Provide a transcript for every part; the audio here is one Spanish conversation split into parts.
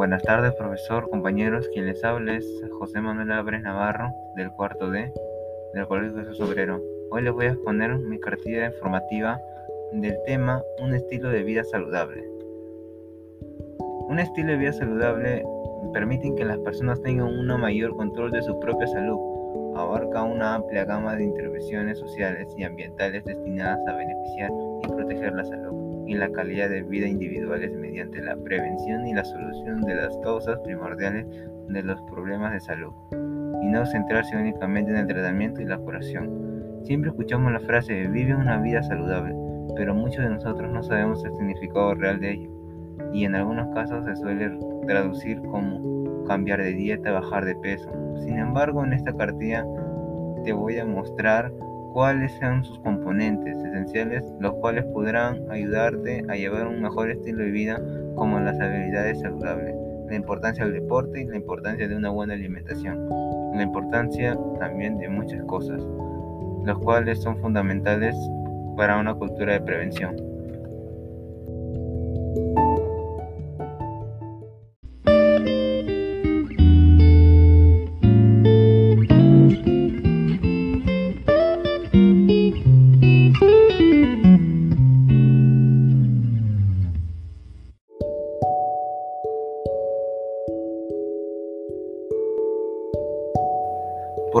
Buenas tardes, profesor, compañeros. Quien les habla es José Manuel Álvarez Navarro, del cuarto D, del Colegio Jesús Obrero. Hoy les voy a exponer mi cartilla informativa del tema Un estilo de vida saludable. Un estilo de vida saludable permite que las personas tengan un mayor control de su propia salud. Abarca una amplia gama de intervenciones sociales y ambientales destinadas a beneficiar y proteger la salud y la calidad de vida individuales mediante la prevención y la solución de las causas primordiales de los problemas de salud, y no centrarse únicamente en el tratamiento y la curación. Siempre escuchamos la frase vive una vida saludable, pero muchos de nosotros no sabemos el significado real de ello, y en algunos casos se suele traducir como cambiar de dieta, bajar de peso. Sin embargo, en esta cartilla te voy a mostrar cuáles sean sus componentes esenciales, los cuales podrán ayudarte a llevar un mejor estilo de vida, como las habilidades saludables, la importancia del deporte y la importancia de una buena alimentación, la importancia también de muchas cosas, los cuales son fundamentales para una cultura de prevención.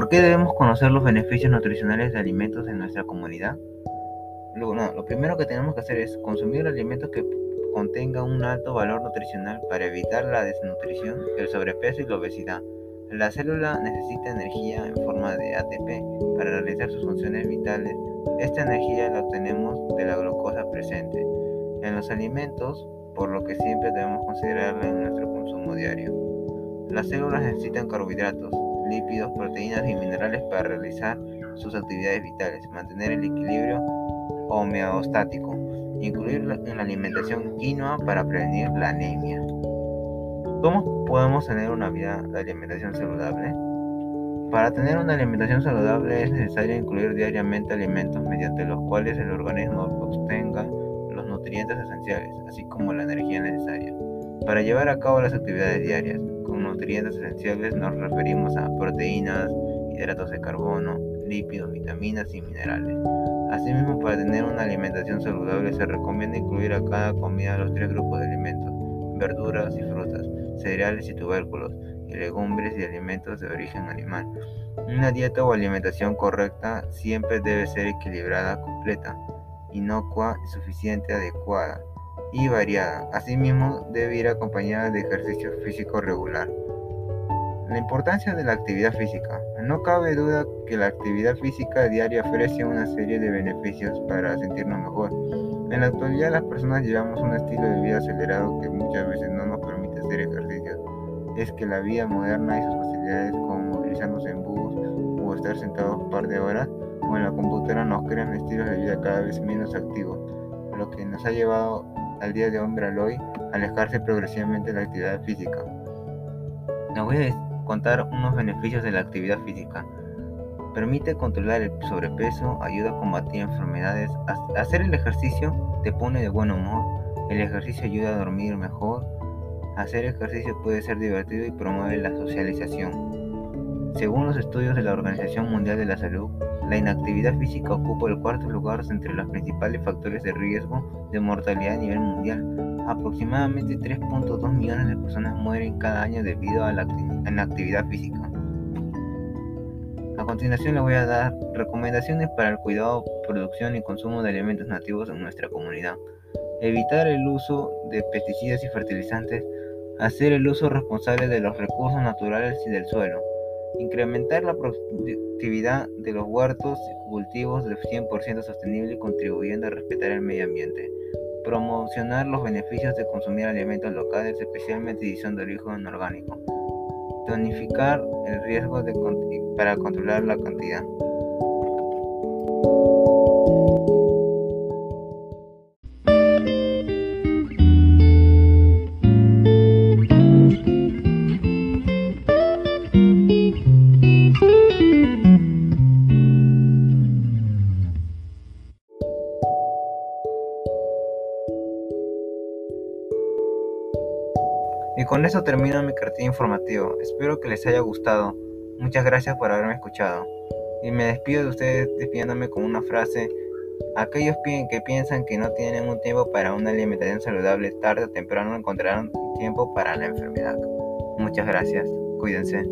¿Por qué debemos conocer los beneficios nutricionales de alimentos en nuestra comunidad? Lo, lo primero que tenemos que hacer es consumir alimentos que contengan un alto valor nutricional para evitar la desnutrición, el sobrepeso y la obesidad. La célula necesita energía en forma de ATP para realizar sus funciones vitales. Esta energía la obtenemos de la glucosa presente en los alimentos, por lo que siempre debemos considerarla en nuestro consumo diario. Las células necesitan carbohidratos, lípidos, proteínas y minerales para realizar sus actividades vitales, mantener el equilibrio homeostático, incluir en la alimentación quinoa para prevenir la anemia. ¿Cómo podemos tener una vida de alimentación saludable? Para tener una alimentación saludable es necesario incluir diariamente alimentos mediante los cuales el organismo obtenga los nutrientes esenciales, así como la energía necesaria, para llevar a cabo las actividades diarias. Nutrientes esenciales nos referimos a proteínas, hidratos de carbono, lípidos, vitaminas y minerales. Asimismo, para tener una alimentación saludable se recomienda incluir a cada comida los tres grupos de alimentos, verduras y frutas, cereales y tubérculos, y legumbres y alimentos de origen animal. Una dieta o alimentación correcta siempre debe ser equilibrada, completa, inocua, suficiente, adecuada y variada. Asimismo, debe ir acompañada de ejercicio físico regular. La importancia de la actividad física. No cabe duda que la actividad física diaria ofrece una serie de beneficios para sentirnos mejor. En la actualidad las personas llevamos un estilo de vida acelerado que muchas veces no nos permite hacer ejercicios. Es que la vida moderna y sus facilidades como movilizarnos en bus o estar sentados un par de horas o en la computadora nos crean estilos de vida cada vez menos activos, lo que nos ha llevado al día de hoy alejarse progresivamente de la actividad física. Les voy a contar unos beneficios de la actividad física. Permite controlar el sobrepeso, ayuda a combatir enfermedades. Hacer el ejercicio te pone de buen humor. El ejercicio ayuda a dormir mejor. Hacer ejercicio puede ser divertido y promueve la socialización. Según los estudios de la Organización Mundial de la Salud, la inactividad física ocupa el cuarto lugar entre los principales factores de riesgo de mortalidad a nivel mundial. Aproximadamente 3.2 millones de personas mueren cada año debido a la inactividad física. A continuación le voy a dar recomendaciones para el cuidado, producción y consumo de alimentos nativos en nuestra comunidad. Evitar el uso de pesticidas y fertilizantes. Hacer el uso responsable de los recursos naturales y del suelo Incrementar la productividad de los huertos y cultivos de 100% sostenible contribuyendo a respetar el medio ambiente. Promocionar los beneficios de consumir alimentos locales, especialmente si son de origen orgánico. Tonificar el riesgo de, para controlar la cantidad. Con eso termino mi cartilla informativo. Espero que les haya gustado. Muchas gracias por haberme escuchado. Y me despido de ustedes despidiéndome con una frase. Aquellos que piensan que no tienen un tiempo para una alimentación saludable, tarde o temprano encontrarán tiempo para la enfermedad. Muchas gracias. Cuídense.